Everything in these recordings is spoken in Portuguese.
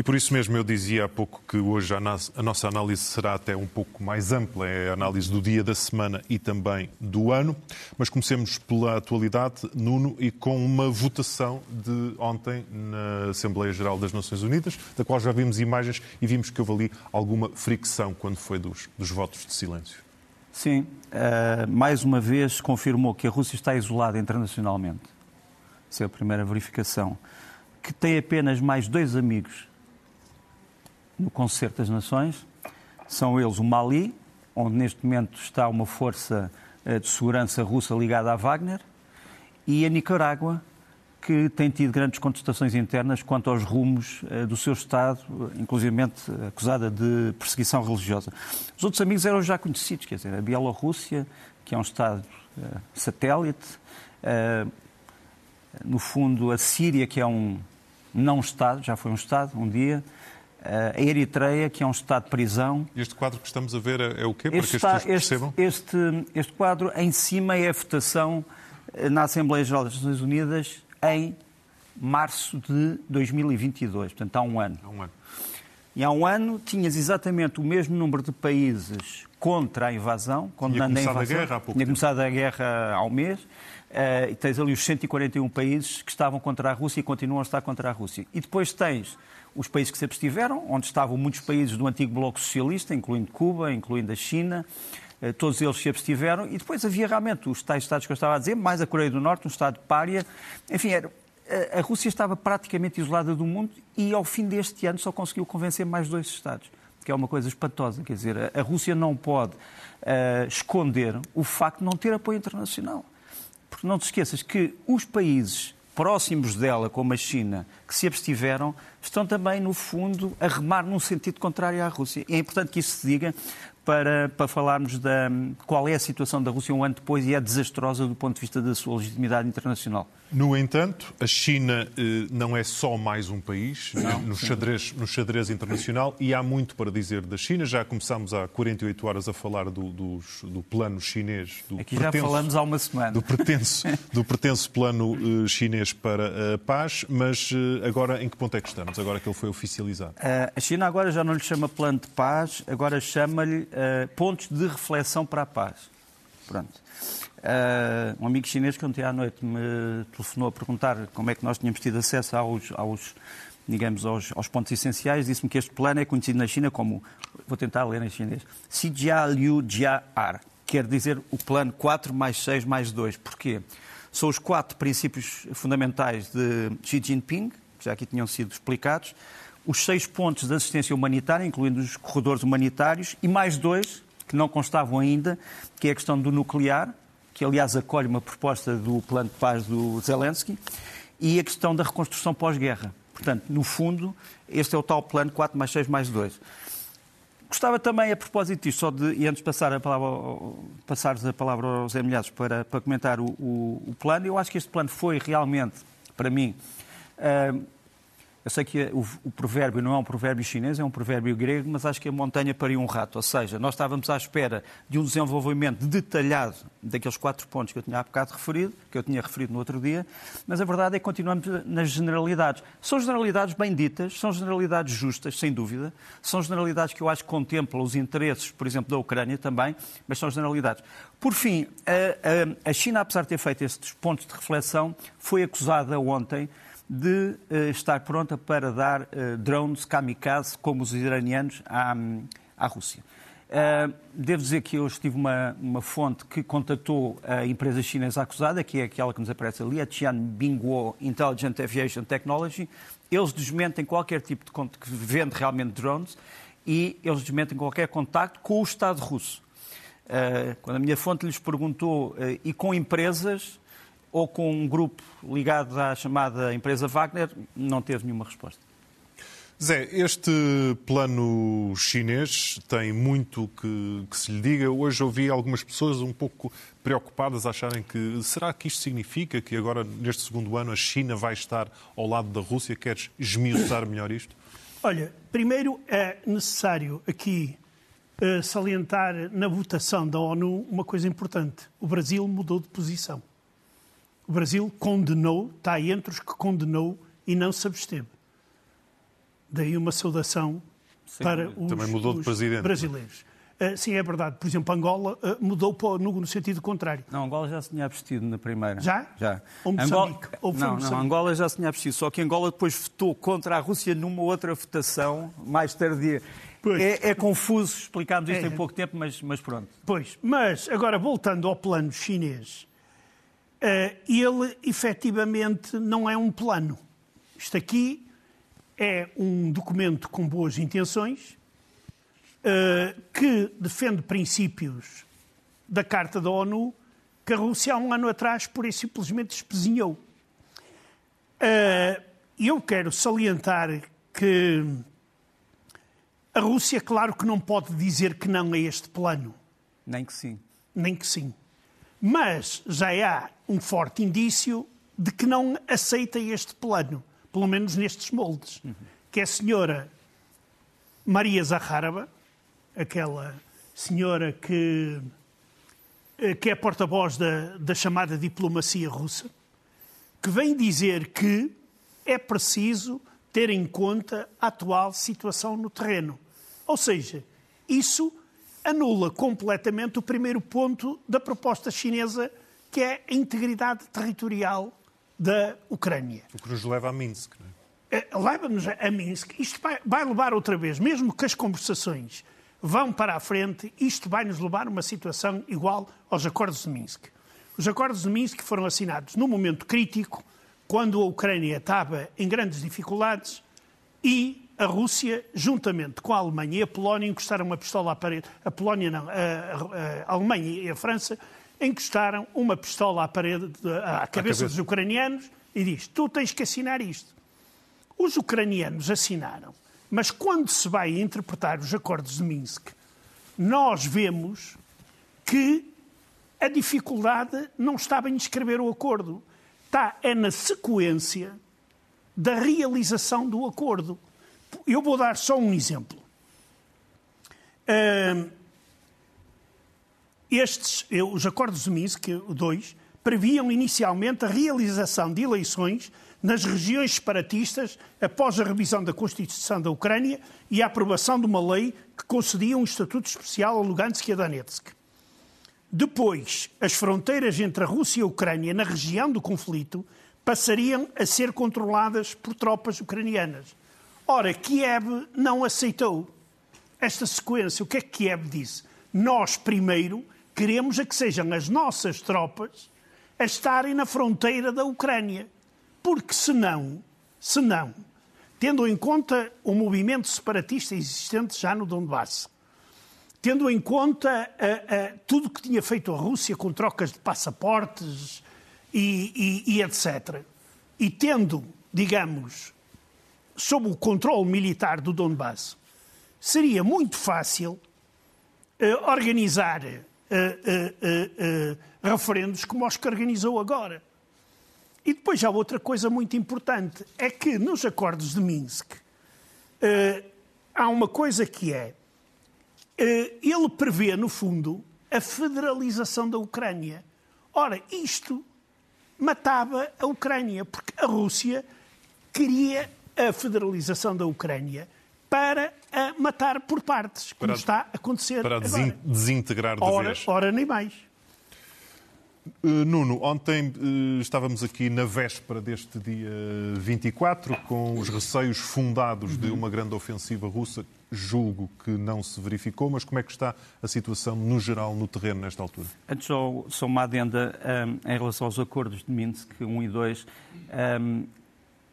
E por isso mesmo eu dizia há pouco que hoje a nossa análise será até um pouco mais ampla, é a análise do dia da semana e também do ano. Mas comecemos pela atualidade, Nuno, e com uma votação de ontem na Assembleia Geral das Nações Unidas, da qual já vimos imagens e vimos que houve ali alguma fricção quando foi dos, dos votos de silêncio. Sim, uh, mais uma vez confirmou que a Rússia está isolada internacionalmente. Essa é a primeira verificação. Que tem apenas mais dois amigos no Concerto das Nações. São eles o Mali, onde neste momento está uma força uh, de segurança russa ligada a Wagner, e a Nicarágua, que tem tido grandes contestações internas quanto aos rumos uh, do seu Estado, inclusive acusada de perseguição religiosa. Os outros amigos eram já conhecidos, quer dizer, a Bielorrússia, que é um Estado uh, satélite, no fundo a Síria, que é um não-Estado, já foi um Estado um dia, a Eritreia, que é um Estado de prisão. Este quadro que estamos a ver é, é o quê, para este que as pessoas percebam? Este, este, este quadro, em cima, é a votação na Assembleia Geral das Nações Unidas em março de 2022, portanto há um ano. Há um ano. E há um ano tinhas exatamente o mesmo número de países contra a invasão, condenando a invasão. A guerra há pouco tinha começado a guerra há um mês. Uh, e tens ali os 141 países que estavam contra a Rússia e continuam a estar contra a Rússia. E depois tens os países que se abstiveram, onde estavam muitos países do antigo bloco socialista, incluindo Cuba, incluindo a China, uh, todos eles se abstiveram, e depois havia realmente os tais Estados que eu estava a dizer, mais a Coreia do Norte, um Estado pária. Enfim, era, a Rússia estava praticamente isolada do mundo e ao fim deste ano só conseguiu convencer mais dois Estados, que é uma coisa espantosa. Quer dizer, a Rússia não pode uh, esconder o facto de não ter apoio internacional. Porque não te esqueças que os países próximos dela, como a China, que se abstiveram, estão também, no fundo, a remar num sentido contrário à Rússia. E é importante que isso se diga, para, para falarmos da qual é a situação da Rússia um ano depois e é desastrosa do ponto de vista da sua legitimidade internacional. No entanto, a China eh, não é só mais um país não, no, xadrez, no xadrez internacional e há muito para dizer da China. Já começámos há 48 horas a falar do, do, do plano chinês. Do Aqui pretenso, já falamos há uma semana. Do pretenso, do pretenso plano eh, chinês para a paz, mas eh, agora em que ponto é que estamos, agora que ele foi oficializado? a China agora já não lhe chama plano de paz, agora chama-lhe uh, pontos de reflexão para a paz. Pronto. Uh, um amigo chinês que ontem à noite me telefonou a perguntar como é que nós tínhamos tido acesso aos, aos digamos, aos, aos, pontos essenciais, disse-me que este plano é conhecido na China como, vou tentar ler em chinês, Xijia Liu Jia Ar, quer dizer o plano 4 mais 6 mais 2. Porquê? São os quatro princípios fundamentais de Xi Jinping, que já aqui tinham sido explicados, os seis pontos de assistência humanitária, incluindo os corredores humanitários, e mais dois, que não constavam ainda, que é a questão do nuclear, que aliás acolhe uma proposta do plano de paz do Zelensky, e a questão da reconstrução pós-guerra. Portanto, no fundo, este é o tal plano 4 mais 6 mais 2. Gostava também, a propósito disto, só de, e antes de passar a palavra, passares a palavra aos Emilhados para, para comentar o, o, o, plano, eu acho que este plano foi realmente, para mim, uh, eu sei que o, o, provérbio não é um provérbio chinês, é um provérbio grego, mas acho que a montanha pariu um rato. Ou seja, nós estávamos à espera de um desenvolvimento detalhado daqueles quatro pontos que eu tinha há bocado referido, que eu tinha referido no outro dia, mas a verdade é que continuamos nas generalidades. São generalidades bem ditas, são generalidades justas, sem dúvida, são generalidades que eu acho que contemplam os interesses, por exemplo, da Ucrânia também, mas são generalidades. Por fim, a, a, a China, apesar de ter feito estes pontos de reflexão, foi acusada ontem de uh, estar pronta para dar uh, drones kamikaze, como os iranianos, à, à Rússia. Uh, devo dizer que hoje tive uma, uma fonte que contactou a empresa chinesa acusada, que é aquela que nos aparece ali, a Tianbingguo Intelligent Aviation Technology. Eles desmentem qualquer tipo de conto que vende realmente drones e eles desmentem qualquer contacto com o Estado russo. Uh, quando a minha fonte lhes perguntou, uh, e com empresas, ou com um grupo ligado à chamada empresa Wagner, não teve nenhuma resposta. Zé, este plano chinês tem muito que, que, se lhe diga. Hoje ouvi algumas pessoas um pouco preocupadas a acharem que será que isto significa que agora, neste segundo ano, a China vai estar ao lado da Rússia? Queres esmiuçar melhor isto? Olha, primeiro é necessário aqui uh, salientar na votação da ONU uma coisa importante. O Brasil mudou de posição. O Brasil condenou, está entre os que condenou e não se absteve. Daí uma saudação Sim, para os, também mudou de os presidente. brasileiros. Uh, sim, é verdade. Por exemplo, Angola uh, mudou para, no, no, sentido contrário. Não, Angola já se tinha abstido na primeira. Já? Já. Ou Moçambique? Angola... Ou não, Moçambique? não, Angola já se tinha abstido. Só que Angola depois votou contra a Rússia numa outra votação mais tardia. É, é, confuso explicarmos isto É. em pouco tempo, mas, mas pronto. Pois, mas agora voltando ao plano chinês, ele efetivamente não é um plano. Isto aqui é um documento com boas intenções, uh, que defende princípios da Carta da ONU que a Rússia há um ano atrás por e simplesmente espezinhou. Uh, eu quero salientar que a Rússia, claro que não pode dizer que não a este plano, Nem que sim. nem que sim. Mas já há um forte indício de que não aceita este plano, pelo menos nestes moldes, que é a senhora Maria Zaharova, aquela senhora que, eh, que é porta-voz da, da chamada diplomacia russa, que vem dizer que é preciso ter em conta a atual situação no terreno. Ou seja, isso anula completamente o primeiro ponto da proposta chinesa, que é a integridade territorial da Ucrânia. O que nos leva a Minsk. Não é? Eh, Leva-nos a Minsk. Isto vai, vai levar outra vez, mesmo que as conversações vão para a frente, isto vai nos levar a uma situação igual aos acordos de Minsk. Os acordos de Minsk foram assinados num momento crítico, quando a Ucrânia estava em grandes dificuldades e a Rússia, juntamente com a Alemanha e a Polónia, encostaram uma pistola à parede. A Polónia não, a, a- a Alemanha e a França encostaram uma pistola à parede, de- à cabeça cabeça. dos ucranianos e diz: Tu tens que assinar isto. Os ucranianos assinaram, mas quando se vai interpretar os acordos de Minsk, nós vemos que a dificuldade não estava em escrever o acordo, está é na sequência da realização do acordo. Eu vou dar só um exemplo. Estes, os acordos de Minsk, 2, previam inicialmente a realização de eleições nas regiões separatistas após a revisão da Constituição da Ucrânia e a aprovação de uma lei que concedia um estatuto especial a Lugansk e a Donetsk. Depois, as fronteiras entre a Rússia e a Ucrânia na região do conflito passariam a ser controladas por tropas ucranianas. Ora, Kiev não aceitou esta sequência. O que é que Kiev disse? Nós, primeiro, queremos a que sejam as nossas tropas a estarem na fronteira da Ucrânia. Porque senão, senão, tendo em conta o movimento separatista existente já no Donbass, tendo em conta ah, ah, tudo o que tinha feito a Rússia com trocas de passaportes e, e- e etc. E tendo, digamos, sob o controle militar do Donbass, seria muito fácil eh, organizar eh, eh, referendos como os que organizou agora. E depois há outra coisa muito importante, é que nos acordos de Minsk há uma coisa que é ele prevê, no fundo, a federalização da Ucrânia. Ora, isto matava a Ucrânia, porque a Rússia queria a federalização da Ucrânia para a matar por partes, como Para- está a acontecer Para a agora. desin- desintegrar de Ora, vez. ora nem mais. Uh, Nuno, ontem uh, estávamos aqui na véspera deste dia 24, com os receios fundados de uma grande ofensiva russa. Julgo que não se verificou, mas como é que está a situação no geral no terreno nesta altura? Antes, só, só uma adenda hum, em relação aos acordos de Minsk 1 e 2. Hum,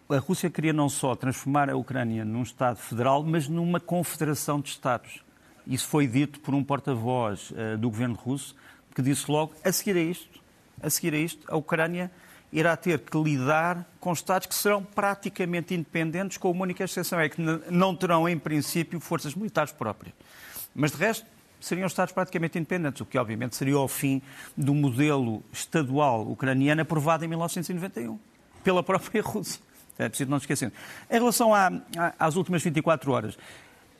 a Rússia queria não só transformar a Ucrânia num Estado federal, mas numa confederação de Estados. Isso foi dito por um porta-voz eh, do governo russo, que disse logo, a seguir a isto, a seguir a isto, a Ucrânia irá ter que lidar com Estados que serão praticamente independentes, com uma única exceção, é que não terão, em princípio, forças militares próprias. Mas, de resto, seriam Estados praticamente independentes, o que, obviamente, seria o fim do modelo estadual ucraniano aprovado em 1991 pela própria Rússia. É preciso não esquecer. Em relação à- às últimas 24 horas,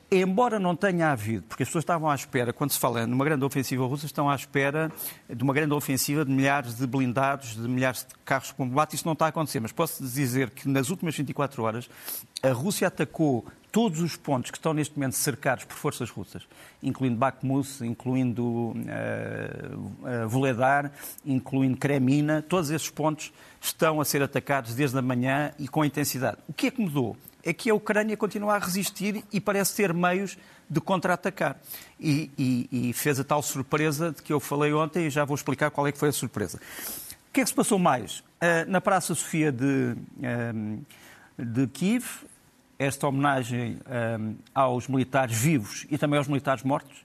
embora não tenha havido, porque as pessoas estavam à espera, quando se fala numa grande ofensiva russa, estão à espera de uma grande ofensiva de milhares de blindados, de milhares de carros de combate, isso não está a acontecer. Mas posso dizer que nas últimas 24 horas a Rússia atacou todos os pontos que estão neste momento cercados por forças russas, incluindo Bakhmut, incluindo uh, uh, Voledar, incluindo Kremina, todos esses pontos estão a ser atacados desde a manhã e com intensidade. O que é que mudou? É que a Ucrânia continua a resistir e parece ter meios de contra-atacar. E, e, e, fez a tal surpresa de que eu falei ontem e já vou explicar qual é que foi a surpresa. O que é que se passou mais? Uh, na Praça Sofia de, de Kiev, esta homenagem um, aos militares vivos e também aos militares mortos.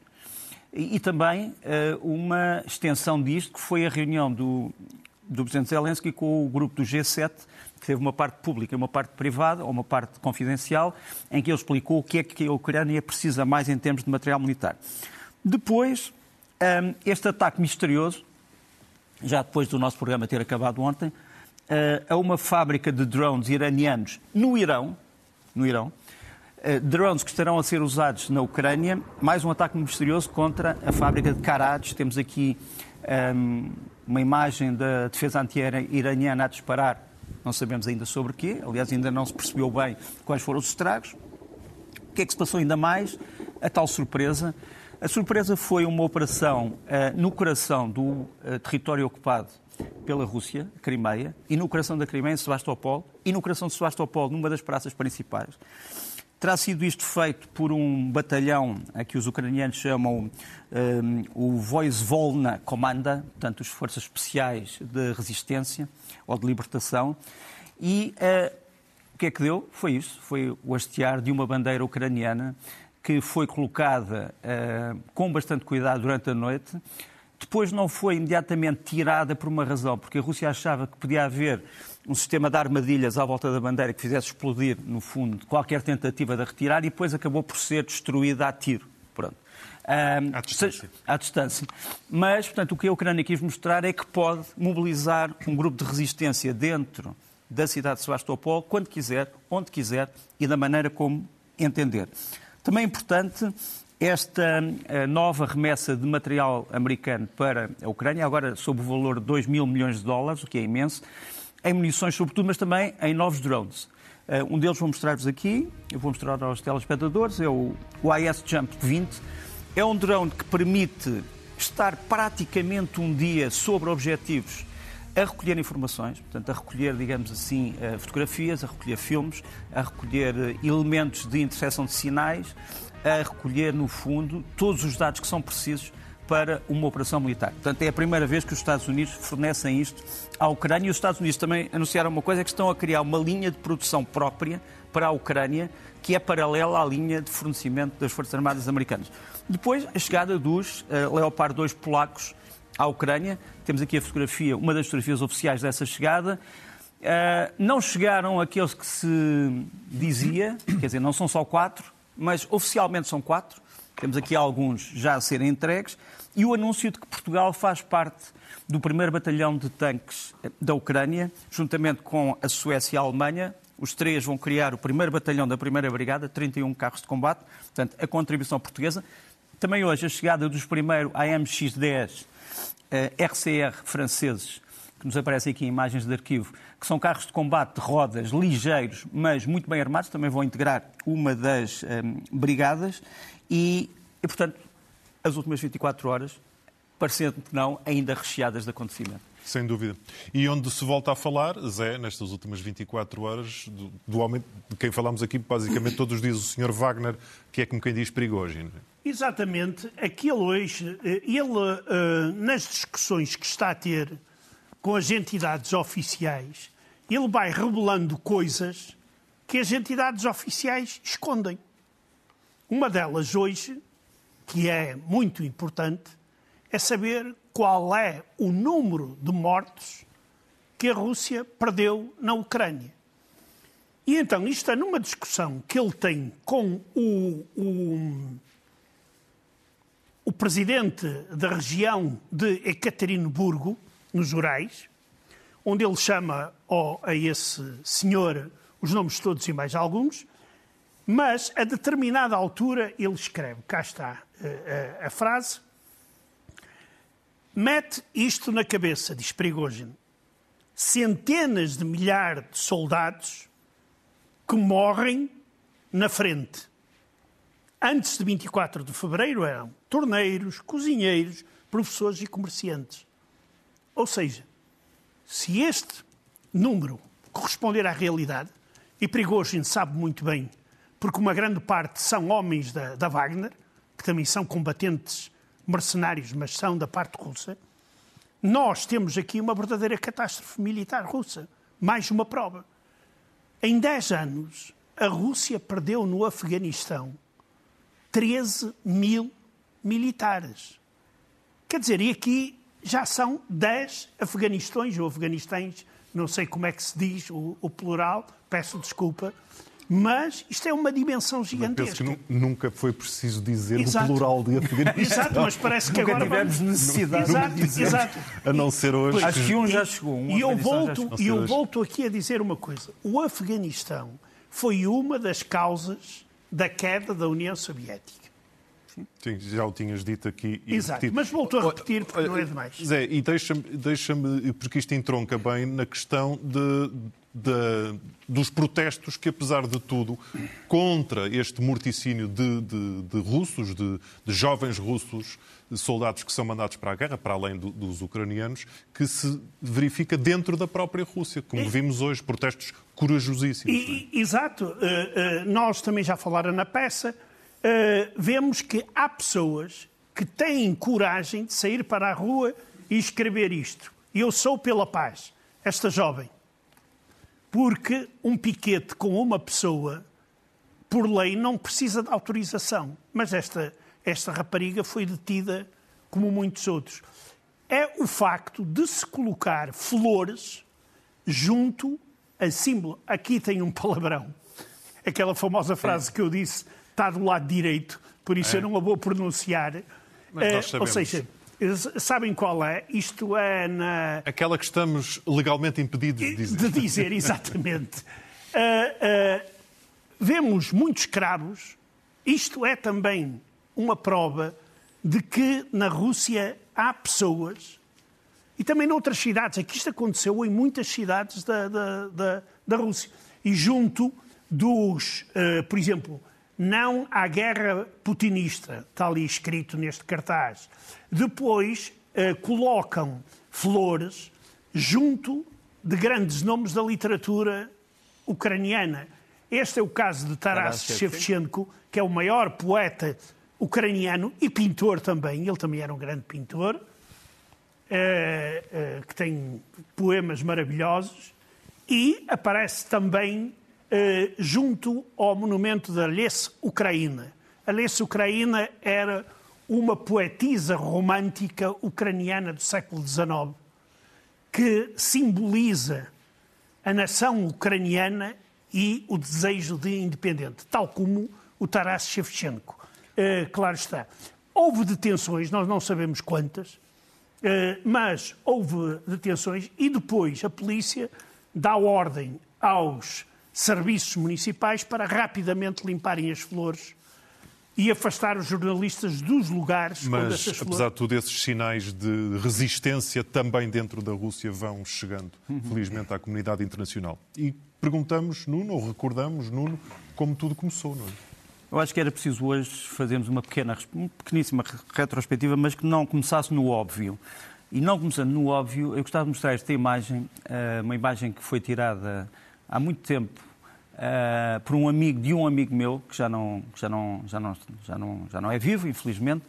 E, e também uh, uma extensão disto, que foi a reunião do, do Presidente Zelensky com o grupo do G7, que teve uma parte pública e uma parte privada, ou uma parte confidencial, em que ele explicou o que é que a Ucrânia precisa mais em termos de material militar. Depois, um, este ataque misterioso, já depois do nosso programa ter acabado ontem, uh, a uma fábrica de drones iranianos no Irão, no Irão. Uh, drones que estarão a ser usados na Ucrânia, mais um ataque misterioso contra a fábrica de Karaj. Temos aqui um, ehm, uma imagem da defesa antiaérea iraniana a disparar, não sabemos ainda sobre o quê, aliás, ainda não se percebeu bem quais foram os estragos. O que é que se passou ainda mais? A tal surpresa. A surpresa foi uma operação uh, no coração do uh, território ocupado pela Rússia, Crimeia, e no coração da Crimeia, em Sebastopol, e no coração de Sebastopol, numa das praças principais. Terá sido isto feito por um batalhão a que os ucranianos chamam um, o Voizvolna Komanda, portanto, as forças especiais de resistência ou de libertação. E uh, o que é que deu? Foi isso, foi o hastear de uma bandeira ucraniana que foi colocada uh, com bastante cuidado durante a noite, depois não foi imediatamente tirada por uma razão, porque a Rússia achava que podia haver um sistema de armadilhas à volta da bandeira que fizesse explodir, no fundo, qualquer tentativa de retirar e depois acabou por ser destruída a tiro. Pronto. Um, à, distância. à distância. Mas, portanto, o que a Ucrânia quis mostrar é que pode mobilizar um grupo de resistência dentro da cidade de Sebastopol quando quiser, onde quiser e da maneira como entender. Também é importante esta eh, nova remessa de material americano para a Ucrânia, agora sob o valor de 2 mil milhões de dólares, o que é imenso, em munições sobretudo, mas também em novos drones. Eh, um deles vou mostrar-vos aqui, eu vou mostrar aos telespectadores, é o IS Jump 20. É um drone que permite estar praticamente um dia sobre objetivos a recolher informações, portanto, a recolher, digamos assim, eh, fotografias, a recolher filmes, a recolher elementos de interseção de sinais, a recolher, no fundo, todos os dados que são precisos para uma operação militar. Portanto, é a primeira vez que os Estados Unidos fornecem isto à Ucrânia e os Estados Unidos também anunciaram uma coisa, é que estão a criar uma linha de produção própria para a Ucrânia, que é paralela à linha de fornecimento das Forças Armadas Americanas. Depois, a chegada dos uh, Leopard 2 polacos à Ucrânia. Temos aqui a fotografia, uma das fotografias oficiais dessa chegada. Uh, não chegaram aqueles que se dizia, quer dizer, não são só quatro, mas oficialmente são quatro. Temos aqui alguns já a serem entregues. E o anúncio de que Portugal faz parte do primeiro batalhão de tanques da Ucrânia, juntamente com a Suécia e a Alemanha. Os três vão criar o primeiro batalhão da primeira brigada, 31 carros de combate, portanto, a contribuição portuguesa. Também hoje a chegada dos primeiros AMX-10 eh, RCR franceses, que nos aparecem aqui em imagens de arquivo, que são carros de combate de rodas ligeiros, mas muito bem armados, também vão integrar uma das um, ehm, brigadas e, e, portanto, as últimas 24 horas, parecendo que não, ainda recheadas de acontecimento. Sem dúvida. E onde se volta a falar, Zé, nestas últimas 24 horas, do, do homem de quem falamos aqui basicamente todos os dias, o Sr. Wagner, que é como quem diz Prigogine. Exatamente. Aquele hoje, eh, ele, eh, nas discussões que está a ter com as entidades oficiais, ele vai revelando coisas que as entidades oficiais escondem. Uma delas hoje, que é muito importante, é saber qual é o número de mortos que a Rússia perdeu na Ucrânia. E então, isto é numa discussão que ele tem com o, o, o presidente da região de Ekaterimburgo, nos Urais, onde ele chama oh, a esse senhor os nomes todos e mais alguns, mas a determinada altura ele escreve, cá está a, eh, a, a frase, mete isto na cabeça, diz Prigogine, centenas de milhares de soldados que morrem na frente, antes de 24 de fevereiro, eram torneiros, cozinheiros, professores e comerciantes. Ou seja, se este número corresponder à realidade, e Prigozhin sabe muito bem, porque uma grande parte são homens da, da Wagner, que também são combatentes mercenários, mas são da parte russa, nós temos aqui uma verdadeira catástrofe militar russa. Mais uma prova. Em 10 anos, a Rússia perdeu no Afeganistão 13 mil militares. Quer dizer, e aqui já são 10 Afeganistões ou Afeganistães, não sei como é que se diz o, o plural, peço desculpa, mas isto é uma dimensão gigantesca. Penso que nunca foi preciso dizer exato. o plural de Afeganistão. Exato, mas parece que nunca agora tivemos vamos... necessidade exato, de dizer. Exato. A não ser hoje. Acho que um já chegou. Um e eu volto, e eu volto aqui a dizer uma coisa. O Afeganistão foi uma das causas da queda da União Soviética. Sim, já o tinhas dito aqui. E Exato, repetido. mas voltou a repetir porque não é demais. Zé, e deixa-me, deixa porque isto entronca bem na questão de, de, dos protestos que, apesar de tudo, contra este morticínio de, de, de russos, de, jovens russos, soldados que são mandados para a guerra, para além do, dos ucranianos, que se verifica dentro da própria Rússia, como vimos hoje, protestos corajosíssimos. E, exato. Uh, uh, nós também já falaram na peça, uh, vemos que há pessoas que têm coragem de sair para a rua e escrever isto. Eu sou pela paz. Esta jovem porque um piquete com uma pessoa, por lei, não precisa de autorização. Mas esta, esta rapariga foi detida como muitos outros. É o facto de se colocar flores junto a símbolo. Aqui tem um palavrão. Aquela famosa frase que eu disse está do lado direito, por isso é. eu não a vou pronunciar. Mas sabemos. Ou seja, Sabem qual é? Isto é na. Aquela que estamos legalmente impedidos de dizer. De dizer, exatamente. uh, uh, vemos muitos escravos. Isto é também uma prova de que na Rússia há pessoas, e também noutras cidades, aqui isto aconteceu em muitas cidades da, da, da, da Rússia, e junto dos, uh, por exemplo, não à guerra putinista, está ali escrito neste cartaz. Depois eh, colocam flores junto de grandes nomes da literatura ucraniana. Este é o caso de Taras Shevchenko, que é o maior poeta ucraniano e pintor também. Ele também era um grande pintor, eh, eh, que tem poemas maravilhosos. E aparece também eh, junto ao monumento da Les Ucraína. A Les Ucraína era uma poetisa romântica ucraniana do século XIX que simboliza a nação ucraniana e o desejo de independente, tal como o Taras Shevchenko. Uh, claro está. Houve detenções, nós não sabemos quantas, uh, mas houve detenções e depois a polícia dá ordem aos serviços municipais para rapidamente limparem as flores e afastar os jornalistas dos lugares Mas, onde essas flores... apesar de tudo, esses sinais de resistência também dentro da Rússia vão chegando, felizmente, à comunidade internacional. E perguntamos, Nuno, ou recordamos, Nuno, como tudo começou, não é? Eu acho que era preciso hoje fazermos uma pequena, uma pequeníssima retrospectiva, mas que não começasse no óbvio. E não começando no óbvio, eu gostava de mostrar esta imagem, eh, uma imagem que foi tirada há muito tempo uh, por um amigo de um amigo meu que já não já não já não já não já não é vivo infelizmente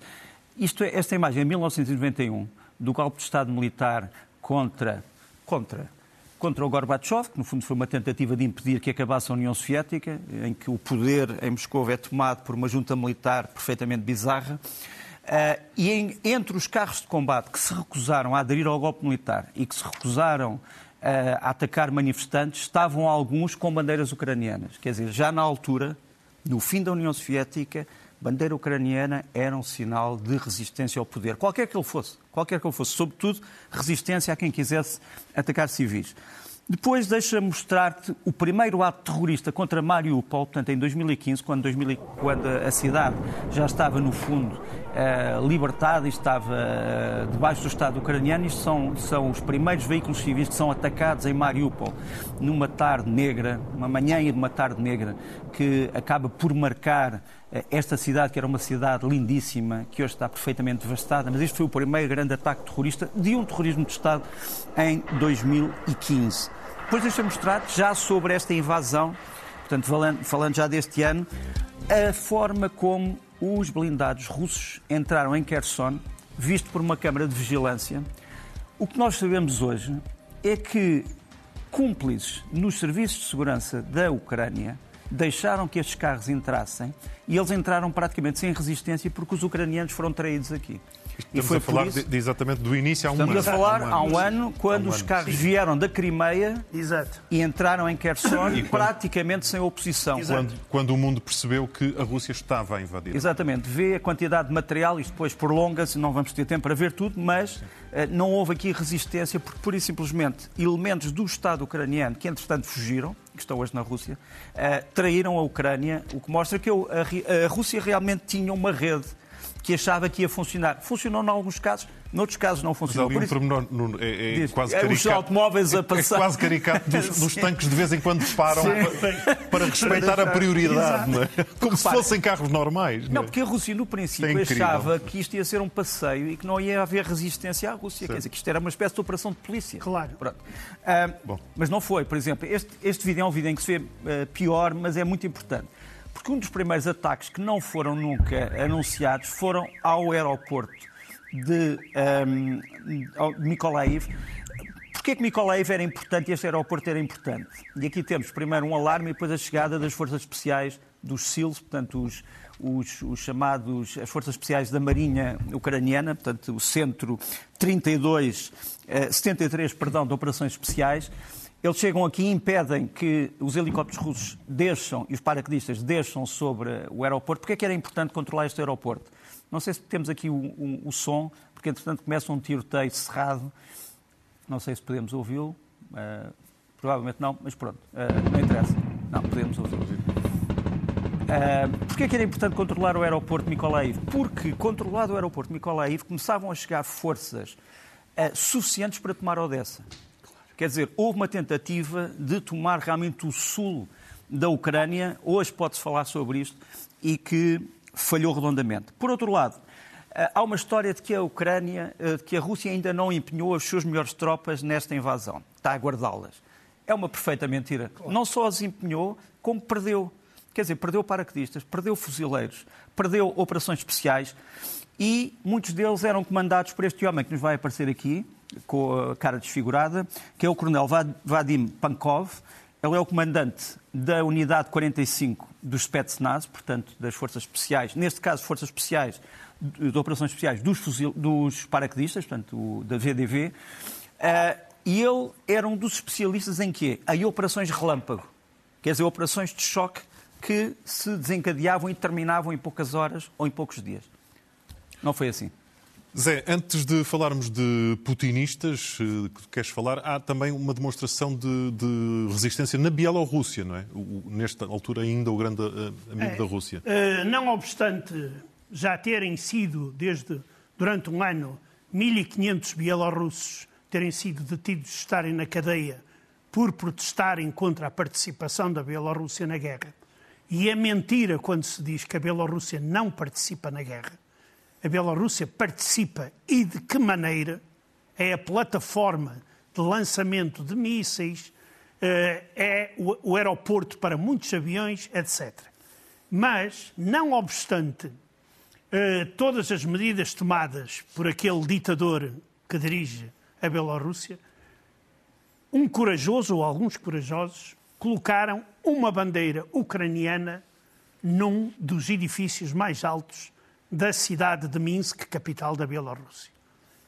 isto é, esta imagem é 1991 do golpe de Estado militar contra contra contra o Gorbachev, que no fundo foi uma tentativa de impedir que acabasse a União Soviética, em que o poder em Moscou é tomado por uma junta militar perfeitamente bizarra. Uh, e em, entre os carros de combate que se recusaram a aderir ao golpe militar e que se recusaram a atacar manifestantes, estavam alguns com bandeiras ucranianas. Quer dizer, já na altura, no fim da União Soviética, bandeira ucraniana era um sinal de resistência ao poder, qualquer que ele fosse, qualquer que ele fosse, sobretudo resistência a quem quisesse atacar civis. Depois deixa mostrar-te o primeiro ato terrorista contra Mariupol, portanto em 2015, quando, 2000, quando a cidade já estava no fundo libertada e estava uh, debaixo do Estado ucraniano. Isto são, são os primeiros veículos civis que são atacados em Mariupol, numa tarde negra, uma manhã e uma tarde negra, que acaba por marcar uh, esta cidade, que era uma cidade lindíssima, que hoje está perfeitamente devastada, mas este foi o primeiro grande ataque terrorista de um terrorismo de Estado em 2015. Depois deixa mostrar já sobre esta invasão, portanto, falando já deste ano, a forma como os blindados russos entraram em Kherson, visto por uma câmara de vigilância. O que nós sabemos hoje é que cúmplices nos serviços de segurança da Ucrânia deixaram que estes carros entrassem e eles entraram praticamente sem resistência porque os ucranianos foram traídos aqui. Estamos a falar isso... de, exatamente do início há um Estamos ano. Estamos a falar há um ano, quando um os ano. carros Sim. vieram da Crimeia Exato. e entraram em Kherson e praticamente quando... sem oposição. Quando, quando, o mundo percebeu que a Rússia estava a invadir. Exatamente. Vê a quantidade de material, isto depois prolonga-se, não vamos ter tempo para ver tudo, mas uh, não houve aqui resistência porque, pura e simplesmente, elementos do Estado ucraniano, que entretanto fugiram, que estão hoje na Rússia, uh, traíram a Ucrânia, o que mostra que a, a Rússia realmente tinha uma rede que achava que ia funcionar. Funcionou em alguns casos, noutros casos não funcionou. Mas ali um pormenor, Nuno, é, é quase caricato. Os automóveis a passar. É, quase caricato dos, dos, tanques de vez em quando param para, para, respeitar a prioridade, não é? Como se fossem carros normais. Não, não é? porque a Rússia, no princípio, é achava que isto ia ser um passeio e que não ia haver resistência à Rússia. Sim. Quer dizer, que isto era uma espécie de operação de polícia. Claro. Uh, mas não foi. Por exemplo, este, este vídeo é um vídeo em que se vê uh, pior, mas é muito importante porque um dos primeiros ataques que não foram nunca anunciados foram ao aeroporto de um, Mykolaiv. Porquê que Mykolaiv era importante e este aeroporto era importante? E aqui temos primeiro um alarme e depois a chegada das forças especiais dos SILs, portanto os, os, os, chamados, as forças especiais da Marinha Ucraniana, portanto o Centro 32, eh, 73, perdão, de Operações Especiais, eles chegam aqui e impedem que os helicópteros russos desçam e os paraquedistas desçam sobre o aeroporto. Porquê é que era importante controlar este aeroporto? Não sei se temos aqui o, o, o som, porque entretanto começa um tiroteio cerrado. Não sei se podemos ouvi-lo. Uh, provavelmente não, mas pronto, uh, não interessa. Não, podemos ouvi-lo. Uh, Porquê é que era importante controlar o aeroporto de Mykolaiv? Porque, controlado o aeroporto de Mykolaiv, começavam a chegar forças uh, suficientes para tomar Odessa. Quer dizer, houve uma tentativa de tomar realmente o sul da Ucrânia, hoje pode-se falar sobre isto, e que falhou redondamente. Por outro lado, eh, há uma história de que a Ucrânia, eh, de que a Rússia ainda não empenhou as suas melhores tropas nesta invasão. Está a guardá-las. É uma perfeita mentira. Não só as empenhou, como perdeu. Quer dizer, perdeu paraquedistas, perdeu fuzileiros, perdeu operações especiais e muitos deles eram comandados por este homem que nos vai aparecer aqui, com a cara desfigurada, que é o coronel Vadim Pankov. Ele é o comandante da unidade 45 dos Spetsnaz, portanto, das Forças Especiais, neste caso, Forças Especiais, de Operações Especiais dos, fuzil, dos paraquedistas, portanto, da VDV. Uh, eh, e ele era um dos especialistas em quê? Em operações relâmpago. Quer dizer, operações de choque que se desencadeavam e terminavam em poucas horas ou em poucos dias. Não foi assim. Zé, antes de falarmos de putinistas, eh, que queres falar, há também uma demonstração de, de resistência na Bielorrússia, não é? O, nesta altura ainda o grande uh, amigo é, da Rússia. Uh, não obstante já terem sido, desde durante um ano, 1.500 bielorrussos terem sido detidos de estarem na cadeia por protestarem contra a participação da Bielorrússia na guerra. E é mentira quando se diz que a Bielorrússia não participa na guerra a Bielorrússia participa e de que maneira é a plataforma de lançamento de mísseis, eh, é o aeroporto para muitos aviões, etc. Mas, não obstante eh, todas as medidas tomadas por aquele ditador que dirige a Bielorrússia, um corajoso ou alguns corajosos colocaram uma bandeira ucraniana num dos edifícios mais altos da cidade de Minsk, capital da Bielorrússia.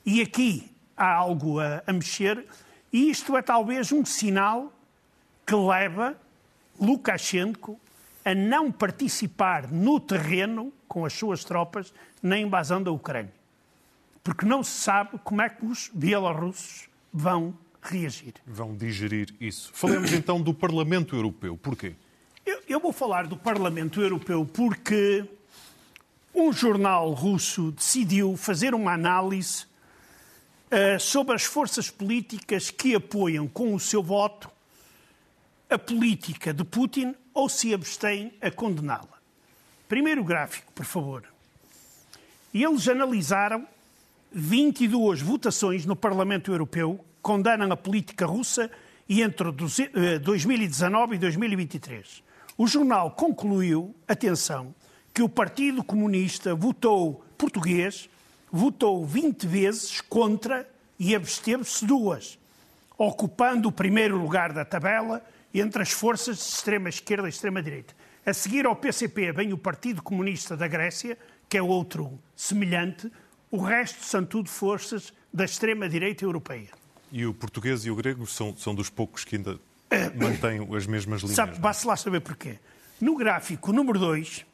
E aqui há algo a, a mexer, e isto é talvez um sinal que leva Lukashenko a não participar no terreno com as suas tropas na invasão da Ucrânia. Porque não se sabe como é que os bielorrussos vão reagir. Vão digerir isso. Falemos então do Parlamento Europeu. Porquê? Eu, eu vou falar do Parlamento Europeu porque um jornal russo decidiu fazer uma análise uh, sobre as forças políticas que apoiam com o seu voto a política de Putin ou se abstêm a condená-la. Primeiro gráfico, por favor. Eles analisaram 22 votações no Parlamento Europeu que condenam a política russa e entre 2019 e 2023. O jornal concluiu, atenção, que o Partido Comunista votou português, votou 20 vezes contra e absteve-se duas, ocupando o primeiro lugar da tabela entre as forças de extrema-esquerda e extrema-direita. A seguir ao PCP vem o Partido Comunista da Grécia, que é outro semelhante, o resto são tudo forças da extrema-direita europeia. E o português e o grego são, são dos poucos que ainda mantêm as mesmas linhas. Sabe, basta lá saber porquê. No gráfico número 2,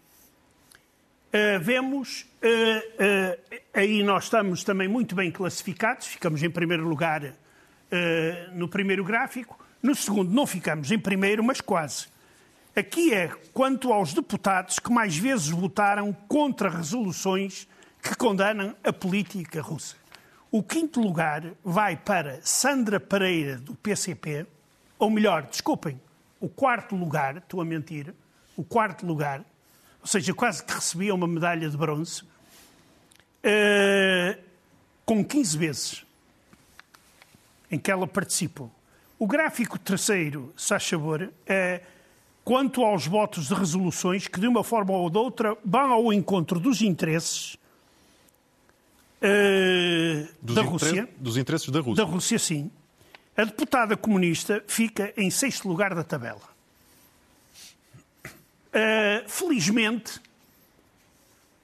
uh, vemos, uh, uh, aí nós estamos também muito bem classificados, ficamos em primeiro lugar no primeiro gráfico, no segundo não ficamos em primeiro, mas quase. Aqui é quanto aos deputados que mais vezes votaram contra resoluções que condenam a política russa. O quinto lugar vai para Sandra Pereira, do PCP, ou melhor, desculpem, o quarto lugar, estou a mentir, o quarto lugar, ou seja, quase que recebia uma medalha de bronze, uh, com 15 vezes em que ela participou. O gráfico terceiro, se faz favor, é quanto aos votos de resoluções que, de uma forma ou de outra, vão ao encontro dos interesses uh, da Rússia. Dos interesses da Rússia. Da Rússia, sim. A deputada comunista fica em sexto lugar da tabela. Uh, felizmente,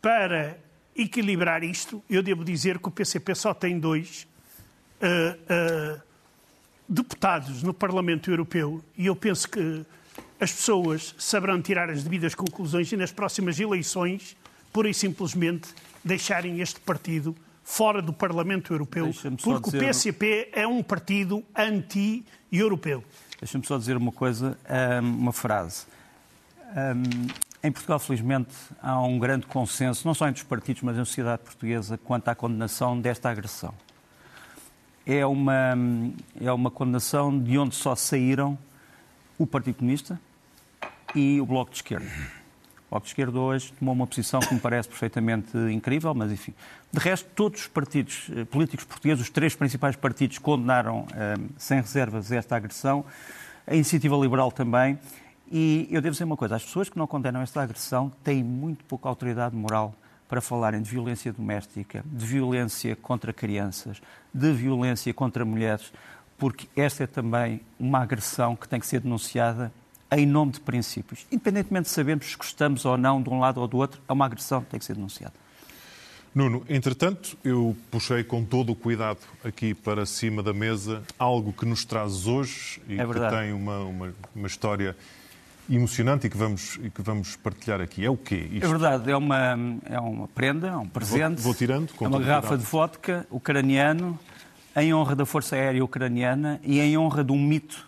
para equilibrar isto, eu devo dizer que o PCP só tem dois uh, deputados no Parlamento Europeu e eu penso que as pessoas saberão tirar as devidas conclusões e nas próximas eleições, pura e simplesmente, deixarem este partido fora do Parlamento Europeu, porque dizer... o PCP é um partido anti-europeu. Deixa-me só dizer uma coisa, uma frase. Em Portugal, felizmente, há um grande consenso, não só entre os partidos, mas na sociedade portuguesa, quanto à condenação desta agressão. É uma, é uma condenação de onde só saíram o Partido Comunista e o Bloco de Esquerda. O Bloco de Esquerda hoje tomou uma posição que me parece perfeitamente incrível, mas enfim. De resto, todos os partidos eh, políticos portugueses, os três principais partidos, condenaram sem reservas esta agressão. A Iniciativa Liberal também. E eu devo dizer uma coisa: as pessoas que não condenam esta agressão têm muito pouca autoridade moral para falarem de violência doméstica, de violência contra crianças, de violência contra mulheres, porque esta é também uma agressão que tem que ser denunciada em nome de princípios. Independentemente de sabermos se gostamos ou não de um lado ou do outro, é uma agressão que tem que ser denunciada. Nuno, entretanto, eu puxei com todo o cuidado aqui para cima da mesa algo que nos traz hoje e é que tem uma, uma, uma, história emocionante e que, vamos, e que vamos partilhar aqui. É o quê? Isto? É verdade, é uma, é uma prenda, é um presente. Vou, vou tirando. Com é uma garrafa cuidado. de vodka ucraniano em honra da Força Aérea Ucraniana e em honra de um mito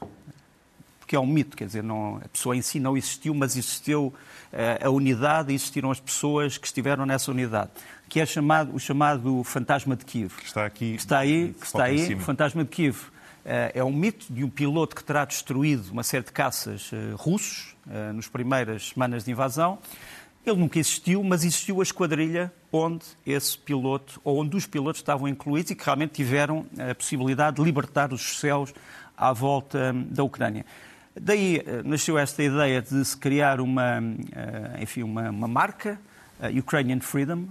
porque é um mito, quer dizer, não, a pessoa em si não existiu, mas existiu uh, a unidade e existiram as pessoas que estiveram nessa unidade, que é chamado, o chamado fantasma de Kiev. Que está aqui. Que está aí, que está aí fantasma de Kiev. Uh, é um mito de um piloto que terá destruído uma série de caças uh, russos nas primeiras semanas de invasão. Ele nunca existiu, mas existiu a esquadrilha onde esse piloto, ou onde os pilotos estavam incluídos e que realmente tiveram a possibilidade de libertar os céus à volta da Ucrânia. Daí eh, nasceu esta ideia de se criar uma, eh, enfim, uma, uma marca, Ukrainian Freedom,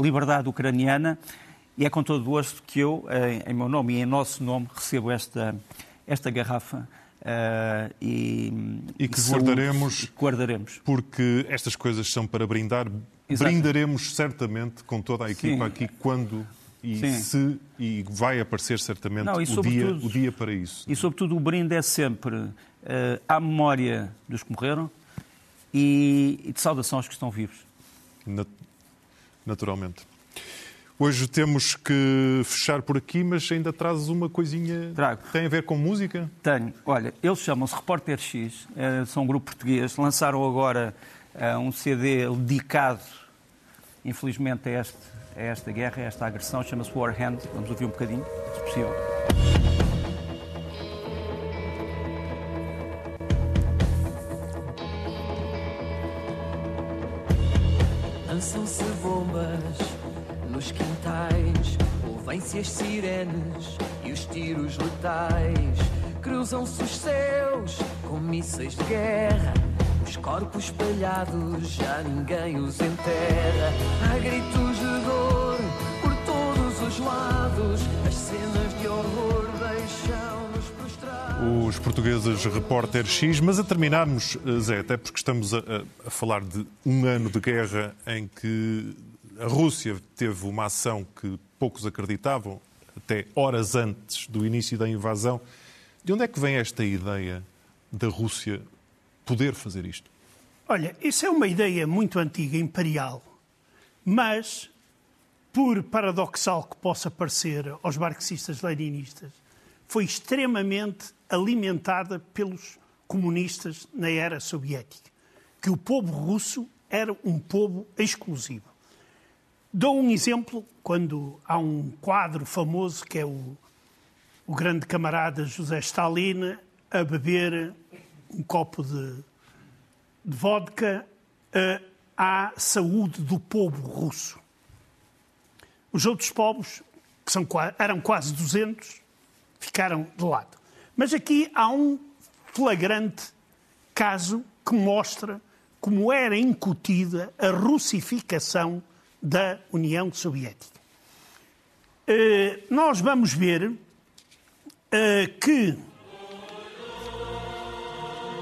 liberdade ucraniana, e é com todo o gosto que eu, uh, em meu nome e em nosso nome, recebo esta, esta garrafa Uh, e, e, que guardaremos, guardaremos. Porque estas coisas são para brindar. Exato. Brindaremos certamente com toda a equipa Sim. aqui quando e Sim. se e vai aparecer certamente Não, o, dia, o dia para isso. E sobretudo o brinde é sempre uh, à memória dos que morreram e, e, de saudação aos que estão vivos. naturalmente. Hoje temos que fechar por aqui, mas ainda trazes uma coisinha Trago. tem a ver com música? Tenho. Olha, eles chamam-se Repórter X, eh, são um grupo português, lançaram agora eh, um CD dedicado, infelizmente, a, este, a esta guerra, a esta agressão, chama-se War Hand. Vamos ouvir um bocadinho, se possível. Lançam-se bombas nos quintais, ouvem-se as sirenes e os tiros letais. Cruzam-se os céus com mísseis de guerra, os corpos espalhados já ninguém os enterra. Há gritos de dor por todos os lados, as cenas de horror deixam-nos prostrados. Os portugueses Repórter X, mas a terminarmos, eh, Zé, até porque estamos a, a- a falar de um ano de guerra em que a Rússia teve uma ação que poucos acreditavam, até horas antes do início da invasão. De onde é que vem esta ideia da Rússia poder fazer isto? Olha, isso é uma ideia muito antiga, imperial, mas, por paradoxal que possa parecer aos marxistas leninistas, foi extremamente alimentada pelos comunistas na era soviética, que o povo russo era um povo exclusivo. Dou um exemplo quando há um quadro famoso que é o, o grande camarada José Stalin a beber um copo de, de vodka eh, à saúde do povo russo. Os outros povos, que são, eram quase 200, ficaram de lado. Mas aqui há um flagrante caso que mostra como era incutida a russificação da União Soviética. Eh, nós vamos ver eh, que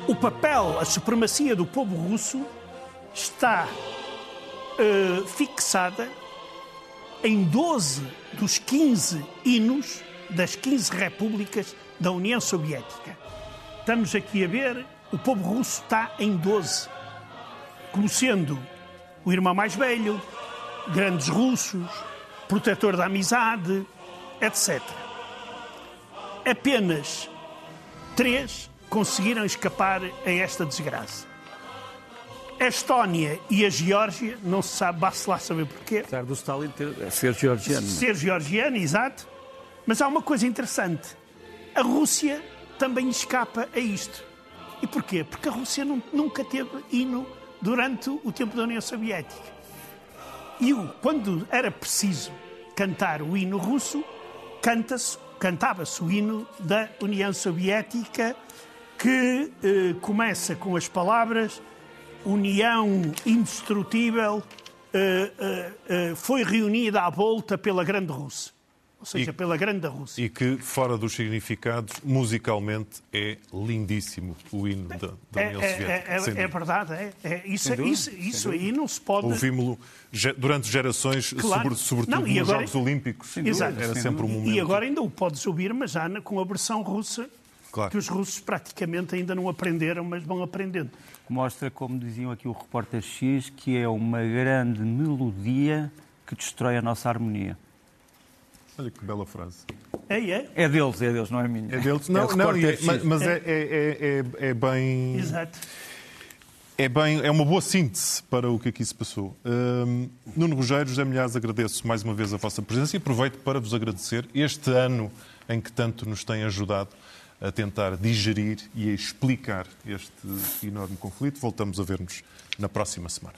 o papel, a supremacia do povo russo está eh, fixada em 12 dos 15 hinos das 15 repúblicas da União Soviética. Estamos aqui a ver, o povo russo está em 12, como sendo o irmão mais velho, grandes russos, protetor da amizade, etc. Apenas três conseguiram escapar a esta desgraça. A Estónia e a Geórgia, não se sabe, basta lá saber porquê, Apesar do Stalin ter, ser georgiano. é? ser georgiano, exato. Mas há uma coisa interessante. A Rússia também escapa a isto. E porquê? Porque a Rússia nun- nunca teve hino durante o tempo da União Soviética. E o- quando era preciso cantar o hino russo, cantava-se o hino da União Soviética, que eh, começa com as palavras União indestrutível eh, eh, eh, foi reunida à volta pela Grande Rússia. Ou seja, E- pela Grande Rússia. E que, fora dos significados, musicalmente é lindíssimo o hino da, da É, União é- Soviética. é- é verdade, é, é. Isso, dúvida, isso, isso aí não se pode. Ouvimos-lo durante gerações, Claro. sobre- sobretudo Não, e nos agora- Jogos Olímpicos. Exato. Era sem sempre um momento. E agora ainda o podes ouvir, mas já na- com a versão russa, Claro. que os russos praticamente ainda não aprenderam, mas vão aprendendo. Mostra, como diziam aqui o repórter X, que é uma grande melodia que destrói a nossa harmonia. Olha que bela frase. É, é. É deles, é deles, não é minha. É deles? o Não, não é- repórter X. mas, mas é, é- é- é- é bem. Exato. É, bem, é uma boa síntese para o que aqui se passou. Hum, Nuno Rogério, José Milhares, agradeço mais uma vez a vossa presença e aproveito para vos agradecer este ano em que tanto nos têm ajudado a tentar digerir e a explicar este enorme conflito. Voltamos a ver-nos na próxima semana.